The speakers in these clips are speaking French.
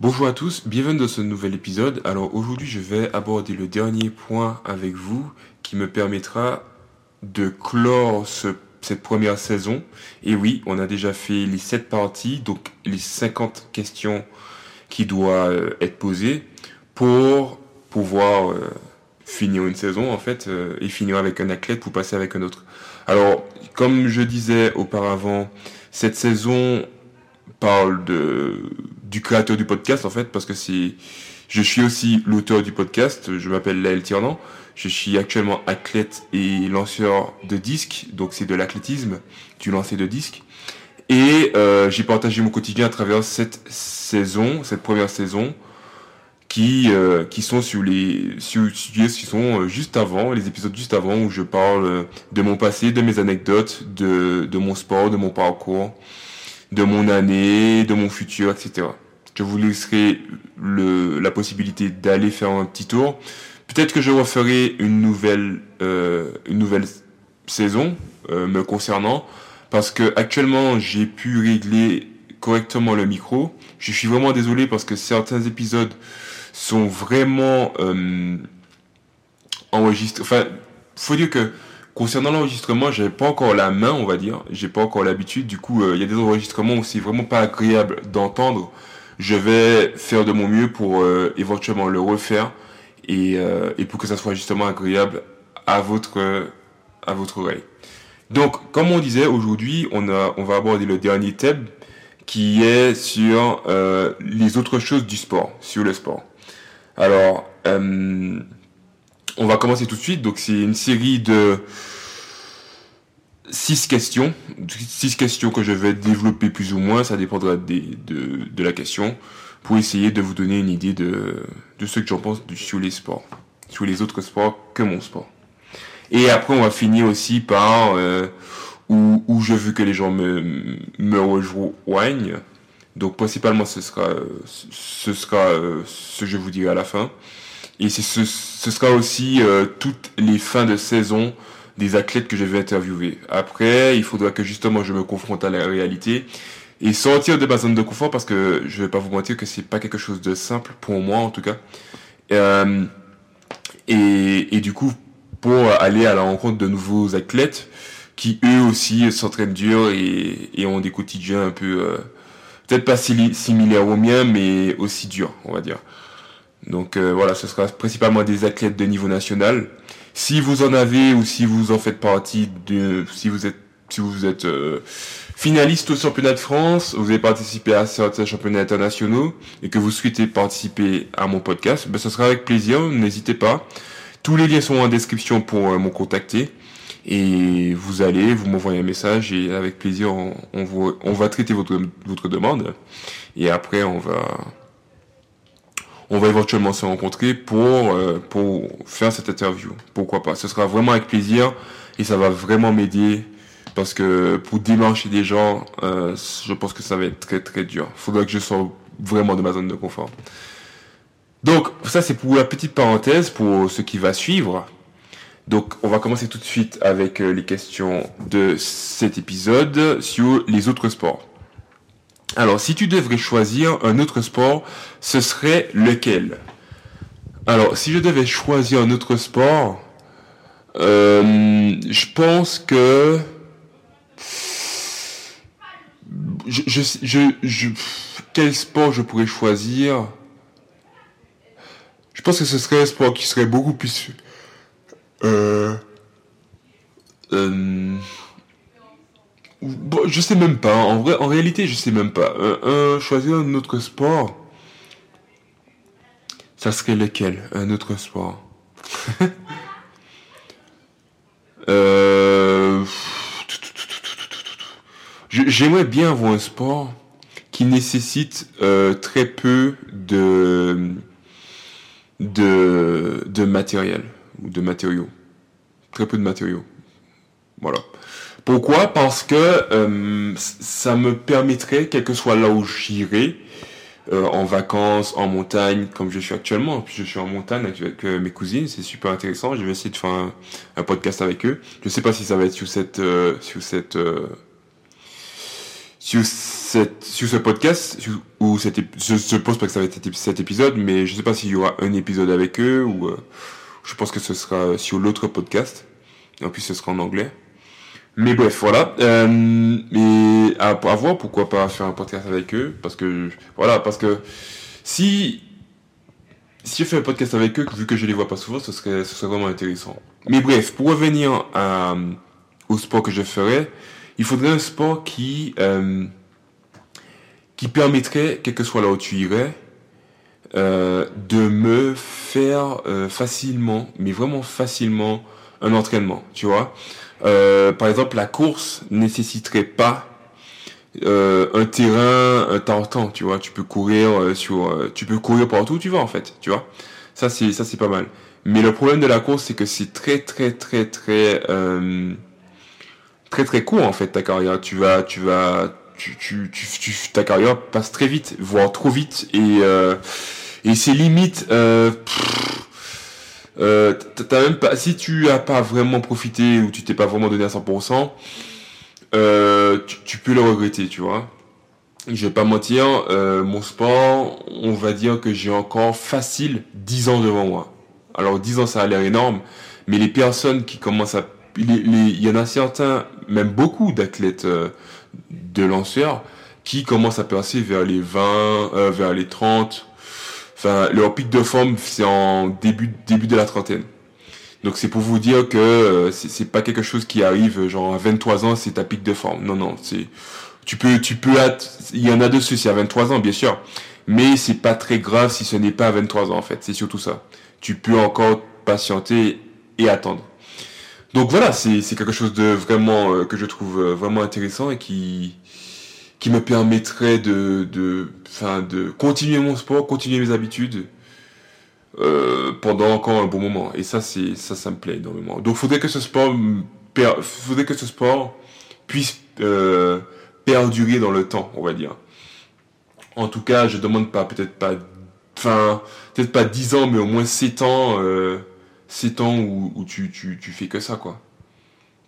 Bonjour à tous, bienvenue dans ce nouvel épisode. Alors aujourd'hui je vais aborder le dernier point avec vous qui me permettra de clore cette première saison. Et oui, on a déjà fait les 7 parties, donc les 50 questions qui doivent euh, être posées pour pouvoir euh, finir une saison en fait euh, et finir avec un athlète pour passer avec un autre. Alors comme je disais auparavant, cette saison parle de du créateur du podcast en fait parce que c'est je suis aussi l'auteur du podcast. Je m'appelle Laël Tiernan. Je suis actuellement athlète et lanceur de disques, donc c'est de l'athlétisme, du lancer de disques. Et euh, j'ai partagé mon quotidien à travers cette saison, cette première saison, qui euh, qui sont sur les sur, qui sont euh, juste avant, les épisodes juste avant où je parle de mon passé, de mes anecdotes, de de mon sport, de mon parcours, de mon année, de mon futur, etc. Je vous laisserai le, la possibilité d'aller faire un petit tour. Peut-être que je referai une nouvelle, euh, une nouvelle saison euh, me concernant, parce que actuellement j'ai pu régler correctement le micro. Je suis vraiment désolé parce que certains épisodes sont vraiment euh, enregistrés. Enfin, faut dire que concernant l'enregistrement, j'avais pas encore la main, on va dire. J'ai pas encore l'habitude. Du coup, euh, il y a des enregistrements où c'est vraiment pas agréable d'entendre je vais faire de mon mieux pour euh, éventuellement le refaire et, euh, et, pour que ça soit justement agréable à votre à votre oreille. Donc, comme on disait, aujourd'hui, on a on va aborder le dernier thème qui est sur euh, les autres choses du sport, sur le sport. Alors, euh, on va commencer tout de suite. Donc, c'est une série de six questions, six questions que je vais développer plus ou moins, ça dépendra de, de la question, pour essayer de vous donner une idée de, de ce que j'en pense sur les sports, sur les autres sports que mon sport. Et après, on va finir aussi par euh, où, où, je veux que les gens me, me rejoignent. Donc principalement, ce sera, ce sera euh, ce que je vous dirai à la fin. Et ce, ce sera aussi euh, toutes les fins de saison des athlètes que je vais interviewer. Après, il faudra que justement je me confronte à la réalité et sortir de ma zone de confort parce que je vais pas vous mentir que c'est pas quelque chose de simple pour moi en tout cas. Euh, et, et du coup, pour aller à la rencontre de nouveaux athlètes qui eux aussi s'entraînent dur et, et, ont des quotidiens un peu euh, peut-être pas similaires aux miens mais aussi durs on va dire. Donc euh, voilà, ce sera principalement des athlètes de niveau national si vous en avez ou si vous en faites partie de, si vous êtes, si vous êtes euh, finaliste au championnat de France, vous avez participé à certains championnats internationaux et que vous souhaitez participer à mon podcast, ben ce sera avec plaisir. N'hésitez pas. Tous les liens sont en description pour euh, me contacter et vous allez, vous m'envoyez un message et avec plaisir on, on va traiter votre votre demande et après on va on va éventuellement se rencontrer pour, euh, pour faire cette interview. Pourquoi pas Ce sera vraiment avec plaisir et ça va vraiment m'aider parce que pour démarcher des gens, euh, je pense que ça va être très très dur. Faudra que je sorte vraiment de ma zone de confort. Donc ça c'est pour la petite parenthèse pour ce qui va suivre. Donc on va commencer tout de suite avec euh, les questions de cet épisode sur les autres sports. Alors, si tu devrais choisir un autre sport, ce serait lequel? Alors, si je devais choisir un autre sport, euh, je pense que je, je, je, quel sport je pourrais choisir? Je pense que ce serait un sport qui serait beaucoup plus euh, euh, je sais même pas. En vrai, en réalité, je sais même pas. Choisir un autre sport. Ça serait lequel Un autre sport? euh... J'aimerais bien avoir un sport qui nécessite euh, très peu de matériel ou de matériaux. Très peu de matériaux. Voilà. Pourquoi? Parce que euh, ça me permettrait, quel que soit là où j'irai, euh, en vacances, en montagne, comme je suis actuellement. Puis je suis en montagne avec euh, mes cousines, c'est super intéressant. Je vais essayer de faire un, podcast avec eux. Je sais pas si ça va être sur cette, sur cette, sur cette, sur ce podcast, ou cet, je suppose pas que ça va être cet épisode, mais je sais pas s'il y aura un épisode avec eux, ou euh, je pense que ce sera sur l'autre podcast. Et puis ce sera en anglais. Mais bref, voilà. Euh, à, voir, pourquoi pas faire un podcast avec eux, parce que, voilà, parce que si, si je fais un podcast avec eux, vu que je les vois pas souvent, ce serait, ce serait vraiment intéressant. Mais bref, pour revenir à, au sport que je ferais, il faudrait un sport qui, euh, qui permettrait, quel que soit là où tu irais, euh, de me faire euh, facilement, mais vraiment facilement, un entraînement, tu vois. Euh, par exemple, la course nécessiterait pas euh, un terrain un temps tu vois. Tu peux courir euh, sur, euh, tu peux courir partout où tu vas en fait, tu vois. Ça c'est ça c'est pas mal. Mais le problème de la course, c'est que c'est très très très très très très court en fait ta carrière. Tu vas tu vas tu, tu, tu, ta carrière passe très vite, voire trop vite, et euh, et c'est limite. Euh, euh, t'as même pas, si tu as pas vraiment profité ou tu t'es pas vraiment donné à 100%, euh, tu, tu, peux le regretter, tu vois. Je vais pas mentir, euh, mon sport, on va dire que j'ai encore facile 10 ans devant moi. Alors 10 ans, ça a l'air énorme, mais les personnes qui commencent à... Il y en a certains, même beaucoup d'athlètes euh, de lanceurs, qui commencent à percer vers les 20, euh, vers les 30. Enfin, leur pic de forme, c'est en début, début de la trentaine. Donc c'est pour vous dire que euh, c'est pas quelque chose qui arrive genre à 23 ans, c'est ta pic de forme. Non, non, c'est tu peux, tu peux, il y en a de ceux, à 23 ans, bien sûr. Mais c'est pas très grave si ce n'est pas à 23 ans, en fait. C'est surtout ça. Tu peux encore patienter et attendre. Donc voilà, c'est quelque chose de vraiment euh, que je trouve euh, vraiment intéressant et qui qui me permettrait de de enfin de continuer mon sport, continuer mes habitudes euh, pendant encore un bon moment. Et ça c'est ça ça me plaît énormément. Donc faudrait que ce sport faudrait que ce sport puisse euh, perdurer dans le temps, on va dire. En tout cas, je demande pas peut-être pas enfin peut-être pas 10 ans mais au moins 7 ans euh, 7 ans où, où tu, tu, tu, fais que ça, quoi.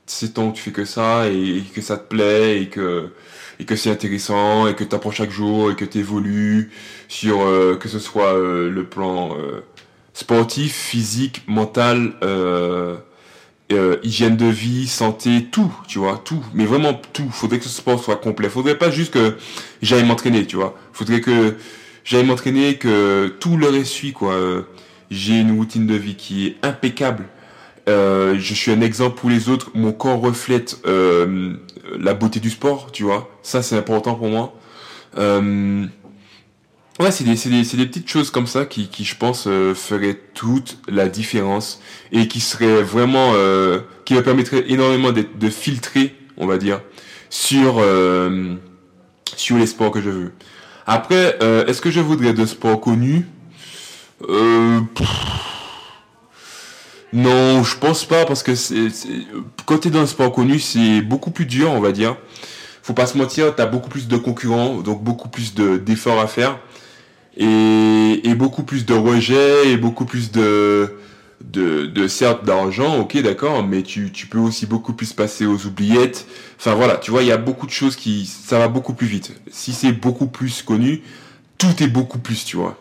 7 ans où tu fais que ça et, que ça te plaît et que, et que c'est intéressant et que tu apprends chaque jour et que tu évolues sur euh, que ce soit euh, le plan euh, sportif, physique, mental, euh, euh, hygiène de vie, santé, tout, tu vois, tout, mais vraiment tout. Faudrait que ce sport soit complet. Faudrait pas juste que j'aille m'entraîner, tu vois. Faudrait que j'aille m'entraîner, que tout le reste suit, quoi j'ai une routine de vie qui est impeccable. Euh, je suis un exemple pour les autres. Mon corps reflète euh, la beauté du sport, tu vois. Ça, c'est important pour moi. Euh, ouais, c'est des, des, des, petites choses comme ça qui, qui je pense, euh, feraient toute la différence et qui seraient vraiment, euh, qui me permettraient énormément de, de filtrer, on va dire, sur euh, sur les sports que je veux. Après, est-ce que je voudrais de sports connus? Euh, non, je pense pas parce que c'est, t'es dans un sport connu, c'est beaucoup plus dur, on va dire. Faut pas se mentir, t'as beaucoup plus de concurrents, donc beaucoup plus de, d'efforts à faire et, et beaucoup plus de rejets et beaucoup plus de, de, de certes d'argent, ok, d'accord, mais tu, tu peux aussi beaucoup plus passer aux oubliettes. Enfin voilà, tu vois, il y a beaucoup de choses qui, ça va beaucoup plus vite. Si c'est beaucoup plus connu, tout est beaucoup plus, tu vois.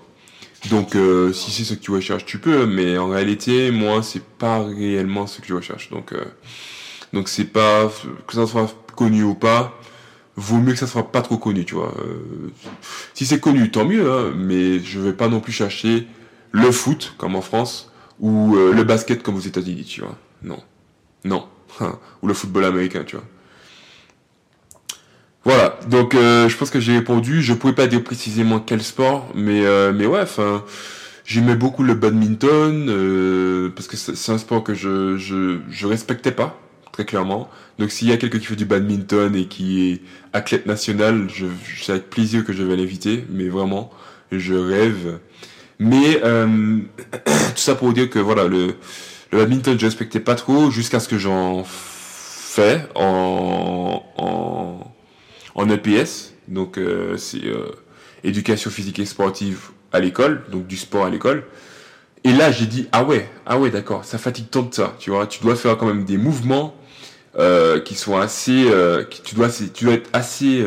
Donc, euh, si c'est ce que tu recherches, tu peux, mais en réalité, moi, c'est pas réellement ce que je recherche. Donc, euh, donc c'est pas que ça soit connu ou pas. Vaut mieux que ça soit pas trop connu, tu vois. Euh, si c'est connu, tant mieux, hein, mais je vais pas non plus chercher le foot comme en France ou le basket comme aux États-Unis, tu vois. Non, non, ou le football américain, tu vois. Voilà, donc euh, je pense que j'ai répondu. Je pourrais pas dire précisément quel sport, mais euh, mais ouais, enfin, j'aimais beaucoup le badminton euh, parce que c'est un sport que je, je respectais pas très clairement. Donc s'il y a quelqu'un qui fait du badminton et qui est athlète national, je c'est avec plaisir que je vais l'inviter, mais vraiment, je rêve. Mais tout ça pour dire que voilà le le badminton je respectais pas trop jusqu'à ce que j'en fais en en en EPS, donc euh, c'est euh, éducation physique et sportive à l'école, donc du sport à l'école. Et là, j'ai dit ah ouais, ah ouais, d'accord, ça fatigue tant de ça, tu vois. Tu dois faire quand même des mouvements euh, qui sont assez, euh, qui, tu dois, tu dois être assez,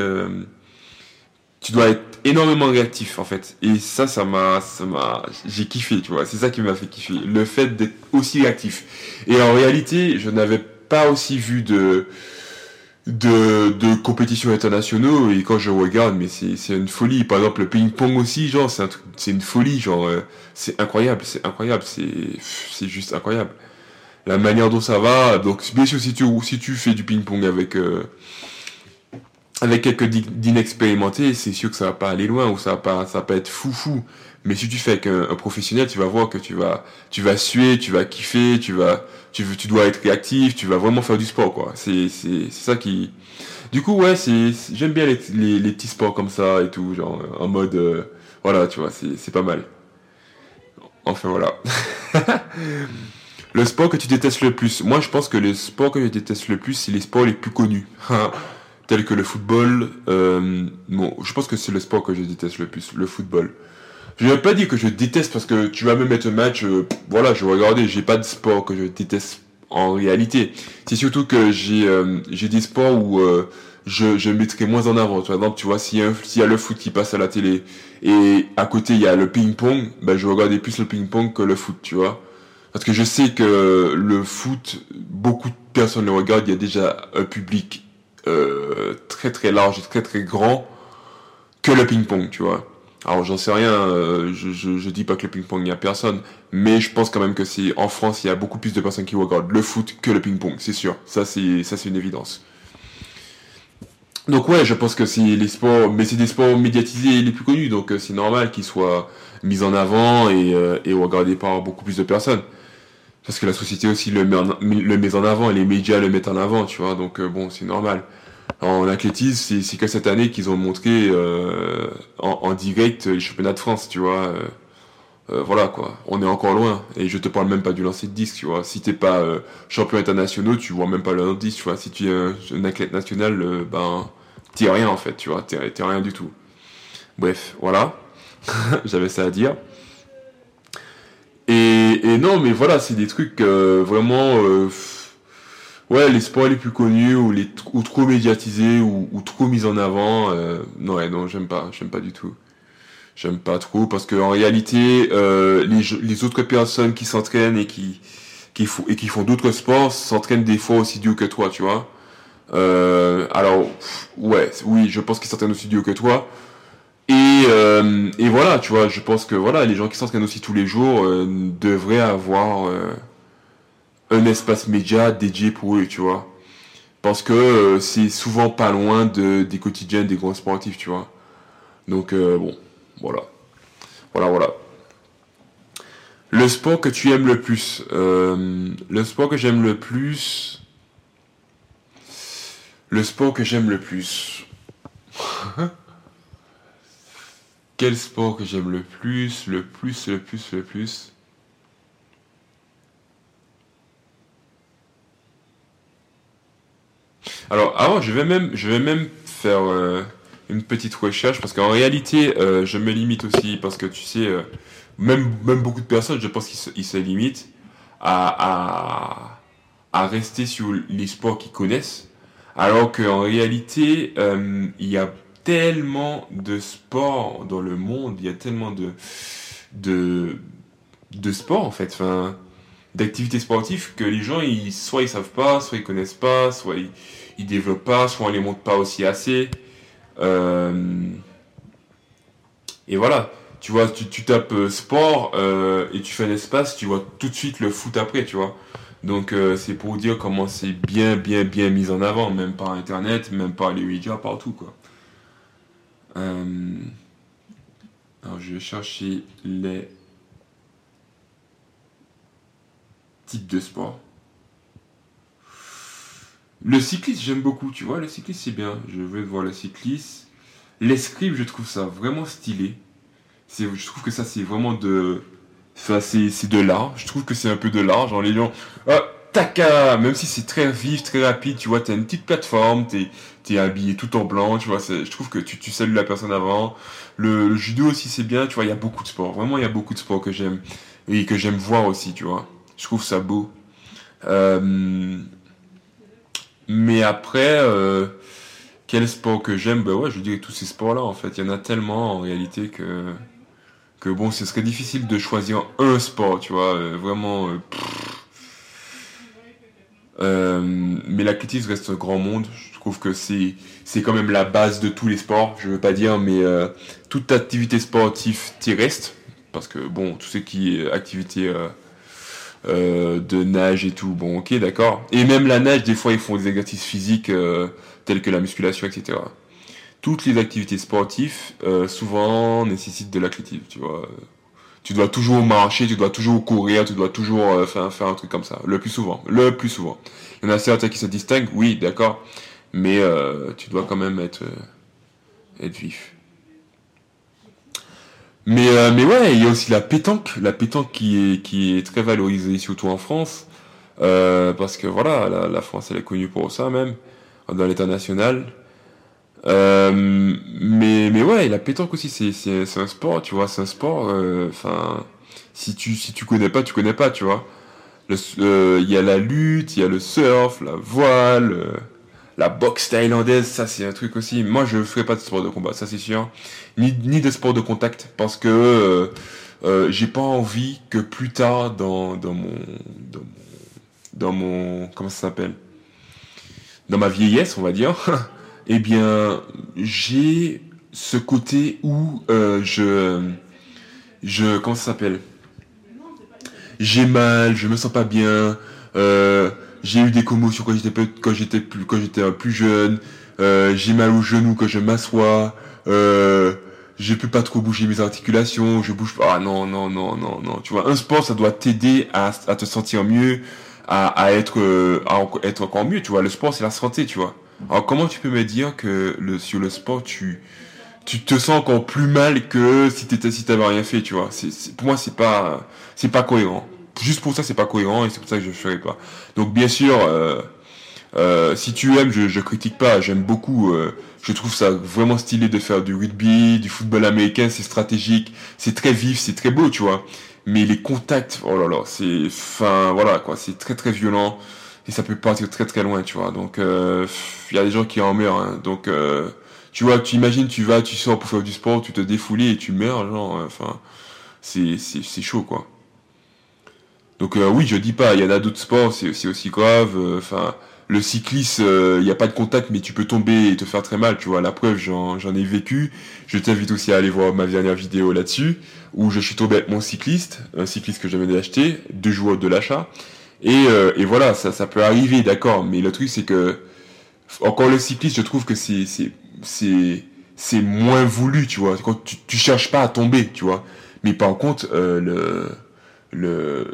tu dois être énormément réactif en fait. Et ça, ça m'a, ça m'a, j'ai kiffé, tu vois. C'est ça qui m'a fait kiffer, le fait d'être aussi réactif. Et en réalité, je n'avais pas aussi vu de de, de compétitions internationaux et quand je regarde mais c'est une folie par exemple le ping pong aussi genre c'est un c'est une folie genre euh, c'est incroyable c'est incroyable c'est c'est juste incroyable la manière dont ça va donc bien sûr si tu si tu fais du ping pong avec euh, avec quelques d'inexpérimentés, c'est sûr que ça va pas aller loin ou ça va pas, ça va pas être fou fou. Mais si tu fais avec un, professionnel, tu vas voir que tu vas, tu vas suer, tu vas kiffer, tu vas, tu veux, tu dois être réactif, tu vas vraiment faire du sport quoi. C'est, ça qui. Du coup ouais, j'aime bien les, les, petits sports comme ça et tout, genre en mode, euh, voilà, tu vois, c'est, pas mal. Enfin voilà. le sport que tu détestes le plus. Moi, je pense que le sport que je déteste le plus, c'est les sports les plus connus. tel que le football. Euh, bon, je pense que c'est le sport que je déteste le plus, le football. Je vais pas dire que je déteste parce que tu vas me mettre un match, euh, voilà, je regarder, j'ai pas de sport que je déteste en réalité. C'est surtout que j'ai euh, des sports où euh, je, je mettrai moins en avant. Par exemple, tu vois, s'il y, y a le foot qui passe à la télé et à côté il y a le ping-pong, ben je regarder plus le ping-pong que le foot, tu vois. Parce que je sais que le foot, beaucoup de personnes le regardent, il y a déjà un public euh, très très large et très très grand que le ping-pong, tu vois. Alors j'en sais rien, euh, je, je, dis pas que le ping-pong n'y a personne, mais je pense quand même que c'est en France il y a beaucoup plus de personnes qui regardent le foot que le ping-pong, c'est sûr. Ça c'est ça c'est une évidence. Donc ouais, je pense que c'est les sports, mais c'est des sports médiatisés les plus connus, donc euh, c'est normal qu'ils soient mis en avant et, et regardés par beaucoup plus de personnes parce que la société aussi le met, en, avant et les médias le mettent en avant, tu vois. Donc euh, bon, c'est normal. En athlétisme, c'est que cette année qu'ils ont montré euh, en, direct les championnats de France, tu vois. Euh, voilà quoi, on est encore loin. Et je te parle même pas du lancer de disque, tu vois. Si t'es pas champion international, tu vois même pas le lancer de disque, tu vois. Si tu es un, athlète national, ben t'es rien en fait, tu vois. T'es rien du tout. Bref, voilà. J'avais ça à dire. Et, non, mais voilà, c'est des trucs euh, vraiment... Euh, ouais, les sports les plus connus ou, les, ou trop médiatisés ou, trop mis en avant. Euh, non, ouais, non, j'aime pas, j'aime pas du tout. J'aime pas trop parce que en réalité, les, les autres personnes qui s'entraînent et qui, qui, font, et qui font d'autres sports s'entraînent des fois aussi dur que toi, tu vois. alors, ouais, oui, je pense qu'ils s'entraînent aussi dur que toi. Et, euh, et voilà, tu vois, je pense que voilà, les gens qui s'entraînent aussi tous les jours euh, devraient avoir euh, un espace média dédié pour eux, tu vois. Parce que c'est souvent pas loin de, des quotidiens des grands sportifs, tu vois. Donc bon, voilà. Voilà, voilà. Le sport que tu aimes le plus. le sport que j'aime le plus. Le sport que j'aime le plus. Quel sport que j'aime le plus, le plus, le plus, le plus? Alors, avant, je vais même, je vais même faire euh, une petite recherche parce qu'en réalité, euh, je me limite aussi parce que tu sais, euh, même, même beaucoup de personnes, je pense qu'ils se, limitent à, à, rester sur les sports qu'ils connaissent, alors qu'en réalité, il y a tellement de sports dans le monde, il y a tellement de, de, de sports en fait, enfin, d'activités sportives que les gens, ils, soit ils savent pas, soit ils connaissent pas, soit ils, ils développent pas, soit on les montre pas aussi assez. Euh, et voilà, tu vois, tu, tapes euh, sport euh, et tu fais un espace, tu vois tout de suite le foot après, tu vois. Donc c'est pour dire comment c'est bien, bien, bien mis en avant, même par Internet, même par les médias, partout, quoi. Alors je vais chercher les types de sport. Le cycliste, j'aime beaucoup, tu vois, le cycliste c'est bien. Je veux voir le cycliste. L'escrime, je trouve ça vraiment stylé. Je trouve que ça c'est vraiment de... C'est de l'art. Je trouve que c'est un peu de l'art. Genre les gens... Ah, taka Même si c'est très vif, très rapide, tu vois, t'as une petite plateforme, t'es es habillé tout en blanc, tu vois, je trouve que tu, tu salues la personne avant. Le, judo aussi c'est bien, tu vois, il y a beaucoup de sports. Vraiment, il y a beaucoup de sports que j'aime. Et que j'aime voir aussi, tu vois. Je trouve ça beau. Euh, mais après, euh, quel sport que j'aime? Bah ouais, je dirais tous ces sports-là, en fait. Il y en a tellement, en réalité, que... Que bon, ce serait difficile de choisir un sport, tu vois. euh, vraiment... euh, mais l'athlétisme reste un grand monde. Je trouve que c'est c'est quand même la base de tous les sports. Je veux pas dire, mais toute activité sportive t'y reste parce que bon, tout ce qui est activité euh, de nage et tout, bon, ok, d'accord. Et même la nage, des fois, ils font des exercices physiques euh, tels que la musculation, etc. Toutes les activités sportives, euh, souvent, nécessitent de l'athlétisme, tu vois. Tu dois toujours marcher, tu dois toujours courir, tu dois toujours euh, faire, faire un truc comme ça. Le plus souvent. Le plus souvent. Il y en a certains qui se distinguent, oui, d'accord. Mais tu dois quand même être, être vif. Mais, euh, mais ouais, il y a aussi la pétanque. La pétanque qui est, qui est très valorisée, surtout en France. Euh, parce que voilà, la, la France, elle est connue pour ça même, dans l'état national. Euh, mais, mais ouais, la pétanque aussi, c'est, un sport, tu vois, c'est un sport, euh, enfin, si tu, si tu connais pas, tu connais pas, tu vois. Euh, Il y a la lutte, il y a le surf, la voile, euh, la boxe thaïlandaise, ça c'est un truc aussi. Moi, je ferai pas de sport de combat, ça c'est sûr. Ni, ni de sport de contact, parce que euh, euh, j'ai pas envie que plus tard dans, dans mon, dans mon, dans mon, comment ça s'appelle, dans ma vieillesse, on va dire, eh bien, j'ai ce côté où euh, je, je, comment ça s'appelle? J'ai mal, je me sens pas bien, euh, j'ai eu des commotions quand j'étais quand j'étais plus, quand j'étais euh, plus jeune, euh, j'ai mal au genou quand je m'assois, euh, je peux pas trop bouger mes articulations, je bouge pas. Ah non, non, non, non, non. Tu vois, un sport, ça doit t'aider à, à te sentir mieux, à, à être, euh, à être encore mieux. Tu vois, le sport, c'est la santé, tu vois. Alors comment tu peux me dire que le, sur le sport, tu, tu te sens encore plus mal que si t'étais, si t'avais rien fait, tu vois? C'est- pour moi, c'est pas, c'est pas cohérent. Juste pour ça, c'est pas cohérent et c'est pour ça que je ferai pas. Donc, bien sûr, euh, euh, si tu aimes, je, je critique pas, j'aime beaucoup. euh, je trouve ça vraiment stylé de faire du rugby, du football américain, c'est stratégique, c'est très vif, c'est très beau, tu vois. Mais les contacts, oh là là, c'est, enfin, voilà quoi, c'est très très violent et ça peut partir très très loin, tu vois. Donc, il y a des gens qui en meurent. hein. Donc, tu vois, tu imagines, tu vas, tu sors pour faire du sport, tu te défoules et tu meurs, genre, enfin, c'est c'est chaud quoi. Donc euh, oui, je dis pas, il y en a d'autres sports, c'est aussi grave. euh, Enfin, le cyclisme, il n'y a pas de contact, mais tu peux tomber et te faire très mal. Tu vois, la preuve, j'en ai vécu. Je t'invite aussi à aller voir ma dernière vidéo là-dessus, où je suis tombé avec mon cycliste, un cycliste que j'avais acheté, deux jours de l'achat. Et, euh, et voilà, ça, ça peut arriver, d'accord. Mais le truc, c'est que encore le cycliste, je trouve que c'est c'est c'est moins voulu, tu vois. Quand tu, tu cherches pas à tomber, tu vois. Mais par contre, euh, le le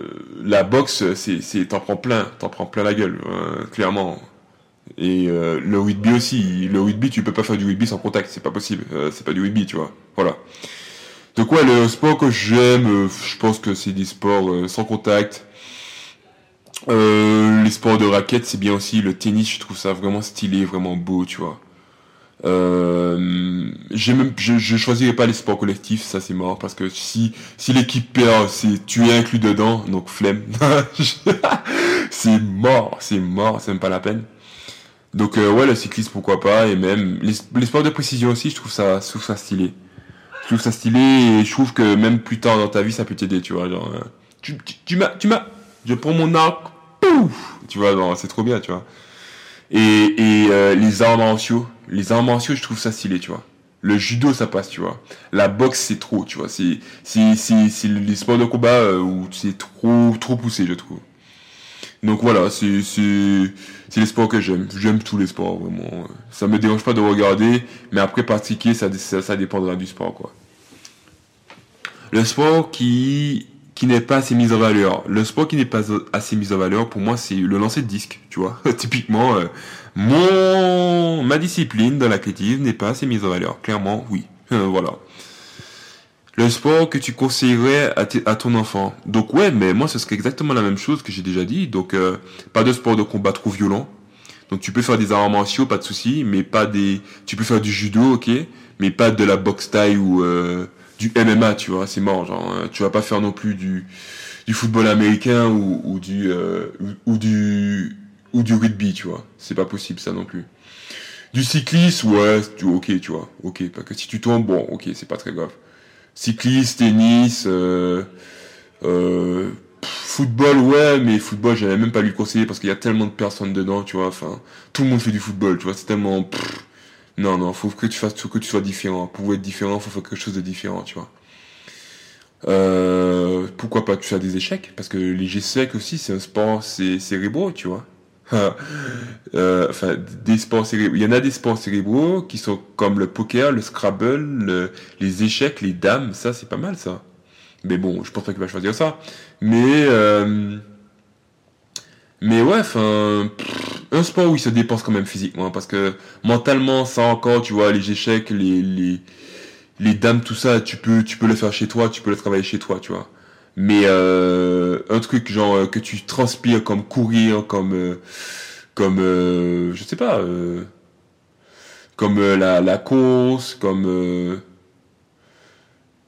la boxe c'est t'en prends plein t'en prends plein la gueule euh, clairement. Et euh, le rugby aussi le rugby tu peux pas faire du rugby sans contact c'est pas possible Euh, c'est pas du rugby tu vois voilà. Donc ouais le sport que j'aime euh, je pense que c'est des sports euh, sans contact. Les sports de raquettes c'est bien aussi le tennis je trouve ça vraiment stylé vraiment beau tu vois euh, j'ai même, je, je choisirais pas les sports collectifs, ça c'est mort, parce que si, si l'équipe perd, c'est, tu es inclus dedans, donc flemme. c'est mort, c'est mort, c'est même pas la peine. Donc euh, ouais, le cyclisme pourquoi pas, et même les, sports de précision aussi, je trouve ça, je trouve ça stylé. Je trouve ça stylé, et je trouve que même plus tard dans ta vie, ça peut t'aider, tu vois, genre, euh, tu, tu, tu m'as, tu m'as, je prends mon arc, pouf, tu vois, c'est trop bien, tu vois. Et, et euh, les arts martiaux, les arts martiaux, je trouve ça stylé, tu vois. Le judo, ça passe, tu vois. La boxe, c'est trop, tu vois. C'est, c'est, c'est, c'est les sports de combat euh, où c'est trop, trop poussé, je trouve. Donc voilà, c'est, c'est, c'est les sports que j'aime. J'aime tous les sports, vraiment. Ça me dérange pas de regarder, mais après pratiquer, ça, ça, dépendra du sport, quoi. Le sport qui, qui n'est pas assez mis en valeur. Le sport qui n'est pas assez mis en valeur, pour moi, c'est le lancer de disque, tu vois. Typiquement, euh, mon ma discipline dans l'athlétisme n'est pas assez mise en valeur. Clairement, oui. Euh, voilà. Le sport que tu conseillerais à, ton enfant. Donc ouais, mais moi, ce serait exactement la même chose que j'ai déjà dit. Donc, euh, pas de sport de combat trop violent. Donc tu peux faire des arts martiaux, pas de souci, mais pas des. Tu peux faire du judo, ok, mais pas de la boxe taille ou euh, du MMA, tu vois, c'est mort. Genre, euh, tu vas pas faire non plus du du football américain ou, du ou du ou du rugby, tu vois. C'est pas possible ça non plus. Du cyclisme, ouais, tu, ok, tu vois, ok. Parce que si tu tombes, bon, ok, c'est pas très grave. Cycliste, tennis, euh, euh, football, ouais, mais football, j'avais même pas lui conseiller parce qu'il y a tellement de personnes dedans, tu vois. Enfin, tout le monde fait du football, tu vois. C'est tellement. non, non, faut que tu fasses, faut que tu sois différent. Pour être différent, faut faire quelque chose de différent, tu vois. Euh, pourquoi pas tu fais des échecs? Parce que les G-Sec aussi, c'est un sport c'est cérébraux, tu vois. Euh, enfin, des sports cérébraux. Il y en a des sports cérébraux qui sont comme le poker, le Scrabble, les échecs, les dames. Ça, c'est pas mal, ça. Mais bon, je pense pas qu'il va choisir ça. Mais euh, mais ouais, enfin, un sport où il se dépense quand même physiquement, parce que mentalement, ça encore, tu vois, les échecs, les les les dames, tout ça, tu peux tu peux le faire chez toi, tu peux le travailler chez toi, tu vois. Mais euh, un truc genre euh, que tu transpires comme courir, comme euh, comme je sais pas, comme la la course, comme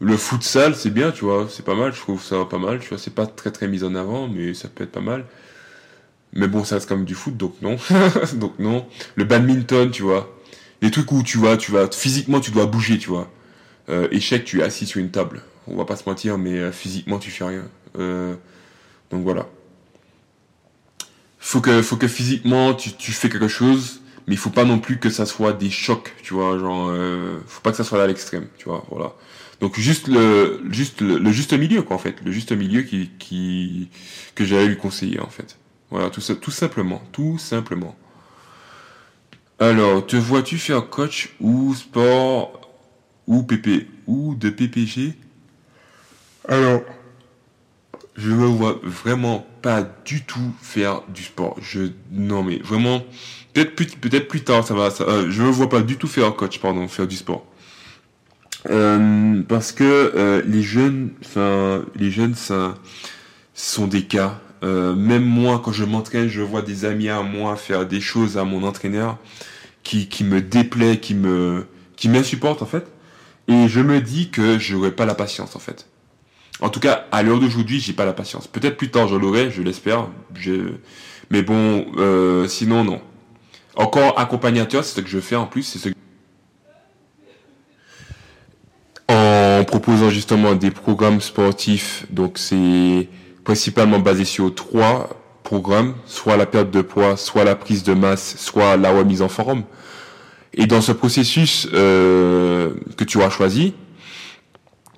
le futsal, c'est bien, tu vois, c'est pas mal, je trouve ça pas mal, tu vois, c'est pas très très mis en avant, mais ça peut être pas mal. Mais bon, ça reste quand même du foot, donc non. donc non. Le badminton, tu vois. Les trucs où tu vas, tu vas, physiquement tu dois bouger, tu vois. Euh, échec, tu es assis sur une table. On va pas se mentir, mais euh, physiquement tu fais rien. Euh, donc voilà. Faut que, faut que physiquement tu, tu fais quelque chose, mais il faut pas non plus que ça soit des chocs, tu vois. Genre, euh, faut pas que ça soit à l'extrême, tu vois. Voilà. Donc juste le juste le, juste milieu quoi en fait, le juste milieu qui qui que j'allais lui conseiller en fait. Voilà, tout ça tout simplement, tout simplement. Alors, te vois-tu faire coach ou sport ou PP ou de PPG Alors, je me vois vraiment pas du tout faire du sport. Je non mais vraiment peut-être plus peut-être plus tard ça va euh, je me vois pas du tout faire coach pardon, faire du sport. Euh, parce que euh, les jeunes, enfin les jeunes, ça sont des cas. Même moi, quand je m'entraîne, je vois des amis à moi faire des choses à mon entraîneur qui, qui me déplaît, qui me qui m'insupporte en fait. Et je me dis que j'aurais pas la patience en fait. En tout cas, à l'heure d'aujourd'hui, j'ai pas la patience. Peut-être plus tard, je l'aurai, je l'espère. Je... Mais bon, sinon non. Encore accompagnateur, c'est ce que je fais en plus, c'est ce en proposant justement des programmes sportifs. Donc c'est principalement basé sur trois programmes, soit la perte de poids, soit la prise de masse, soit la remise en forme. Et dans ce processus euh, que tu as choisi,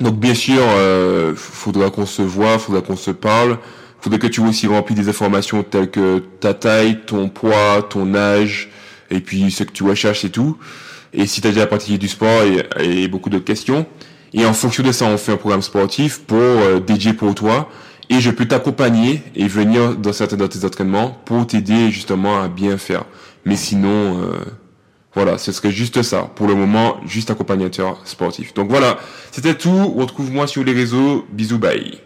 donc bien sûr, euh, faudra qu'on se voit, faudra qu'on se parle, faudrait que tu aussi remplis des informations telles que ta taille, ton poids, ton âge, et puis ce que tu recherches et tout. Et si tu as déjà pratiqué du sport et, beaucoup d'autres questions. Et en fonction de ça, on fait un programme sportif pour euh, dédié pour toi. Et je peux t'accompagner et venir dans certains de tes entraînements pour t'aider justement à bien faire. Mais sinon, euh, voilà, ce serait juste ça. Pour le moment, juste accompagnateur sportif. Donc voilà, c'était tout. Retrouve-moi sur les réseaux. Bisous, bye.